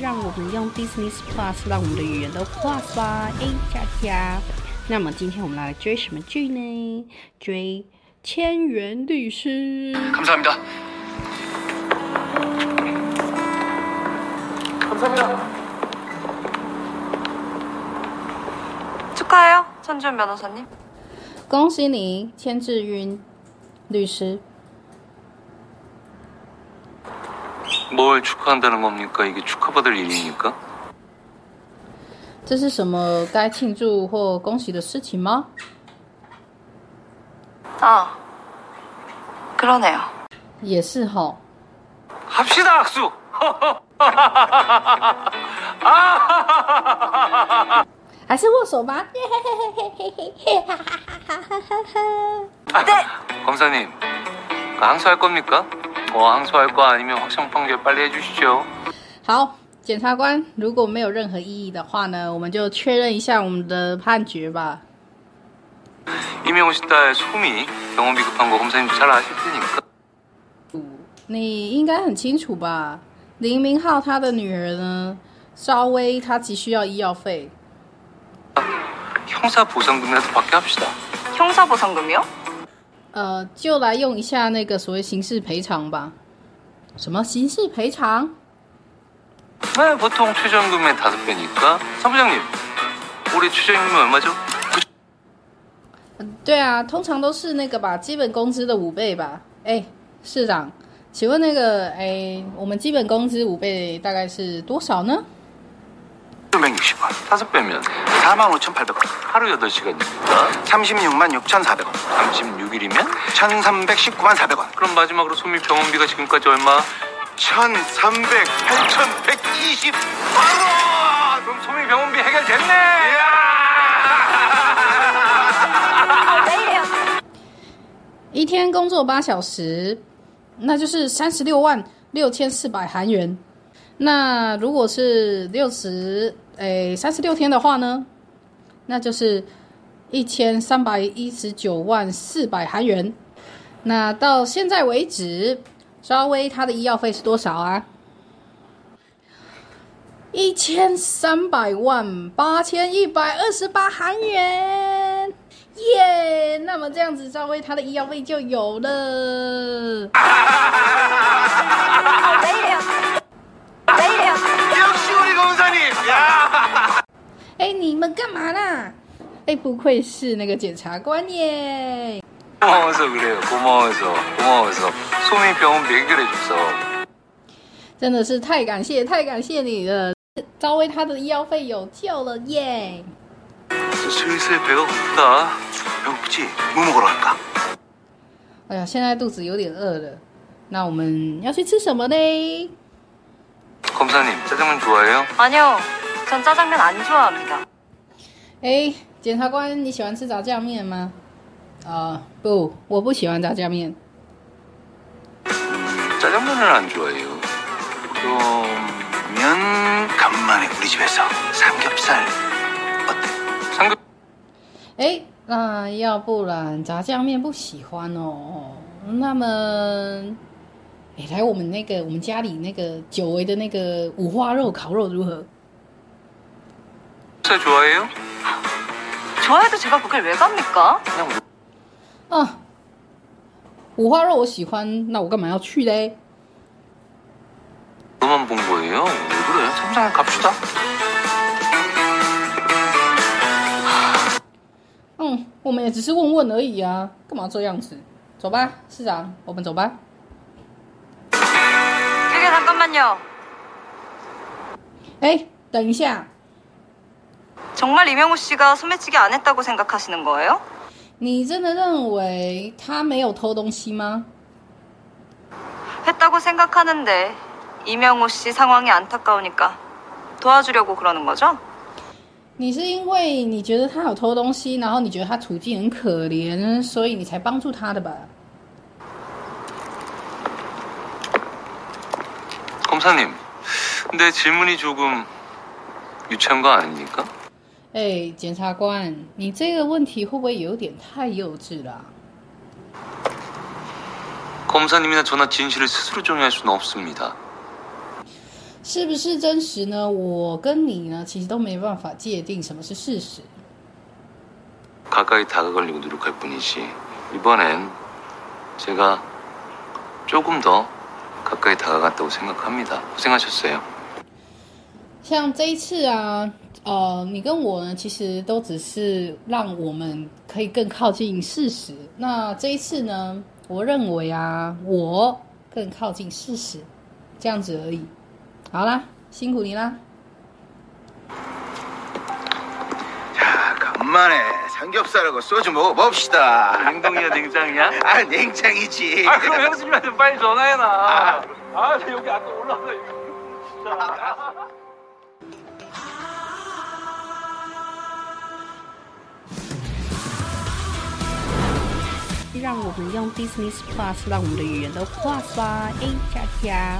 让我们用 Disney Plus 让我们的语言都 Plus 吧，A 加加。那么今天我们来追什么剧呢？追《千元律师》。 감사합니다. 축하해요, 천지훈 변호사님. 恭喜你，千志云律师。 뭘 축하한다는 겁니까? 이게 축하받을 일입니까? 这是什么该庆祝或恭喜的事情吗？ 아, 그러네요. 也是哈。 합시다 악수. 还是握手吧。 네. 검사님, 그 항소할 겁니까? 어, 항소할 거 아니면 확정 판결 빨리 해주시죠. 好，检察官，如果没有任何异议的话呢，我们就确认一下我们的判决吧。 이명호 씨 딸 소미 병원비 급한 거 검사님 잘 아실 테니까. 你应该很清楚吧？林明浩他的女儿呢，稍微她急需要医药费， 형사 보상금이라도 받게 합시다. 형사보상금이요? 呃，就来用一下那个所谓刑事赔偿吧。什么刑事赔偿？ 네, 보통 최저임금의 다섯 배니까. 사부장님, 올해 최저임금이 얼마죠? 嗯对啊，通常都是那个吧，基本工资的五倍吧。哎，市长，请问那个，哎，我们基本工资五倍大概是多少呢？ 660원, 다섯 배면 45,800원, 하루 8시간입니다. 36만 6,400원, 36일이면? 1,319만 400원, 그럼 마지막으로 소미 병원비가 지금까지 얼마? 1,300, 8,128원! 그럼 소미 병원비 해결됐네! 一天工作八小时，那就是三十六万六千四百韩元。那如果是六十 诶三十六天的话呢，那就是一千三百一十九万四百韩元。那到现在为止，稍微他的医药费是多少啊？一千三百万八千一百二十八韩元，耶！那么这样子，赵薇她的医药费就有了。们干嘛啦？哎，不愧是那个检察官耶！ 고마워서 그래요. 고마워서. 고마워서. 소미 병원비 해결해줘서. 真的是太感谢，太感谢你了。赵薇她的医药费有救了耶！ 슬슬 배가 고프다. 배고프지? 뭐 먹으러 갈까? 哎呀，现在肚子有点饿了，那我们要去吃什么呢？ 검사님, 짜장면 좋아해요? 아니요, 전 짜장면 안 좋아합니다. 哎，检察官，你喜欢吃炸酱面吗？啊、不，我不喜欢炸酱面。 짜장면을 안 좋아해요. 그럼 면 간만에 우리 집에서 삼겹살 어때? 삼겹 哎，那要不然炸酱面不喜欢哦。那么，哎，来我们那个我们家里那个久违的那个五花肉烤肉如何？ 살 좋아해요? 좋아해도 제가 거길 왜 갑니까? 그냥 뭐- 啊，五花肉我喜欢，那我干嘛要去嘞？ 너만 본 거예요? 왜 그래? 삼장에 갑시다. 嗯，我们也只是问问而已啊，干嘛这样子？走吧，市长，我们走吧。 저기 잠깐만요. 哎，等一下， 정말 이명우 씨가 소매치기 안 했다고 생각하시는 거예요? 你真的认为他没有偷东西吗？ 했다고 생각하는데 이명우 씨 상황이 안타까우니까 도와주려고 그러는 거죠? 你是因为你觉得他有偷东西，然后你觉得他处境很可怜，所以你才帮助他的吧？ 검사님, 근데 질문이 조금 유치한 거 아닙니까? 哎，检察官，你这个问题会不会有点太幼稚了？ 검사님이나 저나 진실을 스스로 정의할 수는 없습니다. 是不是真实呢？我跟你呢，其实都没办法界定什么是事实。 가까이 다가가려고 노력할 뿐이지 이번엔 제가 조금 더 가까이 다가갔다고 생각합니다. 고생하셨어요. 像这一次啊， 呃，你跟我呢，其实都只是让我们可以更靠近事实。那这一次呢，我认为啊，我更靠近事实，这样子而已。好啦，辛苦你啦。 자, 간만에 삼겹살하고 소주 먹어봅시다. 냉동이야 냉장이야? 아, 냉장이지. 아 그럼 형수님한테 빨리 전화해놔. 아, 나 여기 아까 올라서 진짜. 让我们用 Business Plus 让我们的语言都 Plus 吧！A 加加。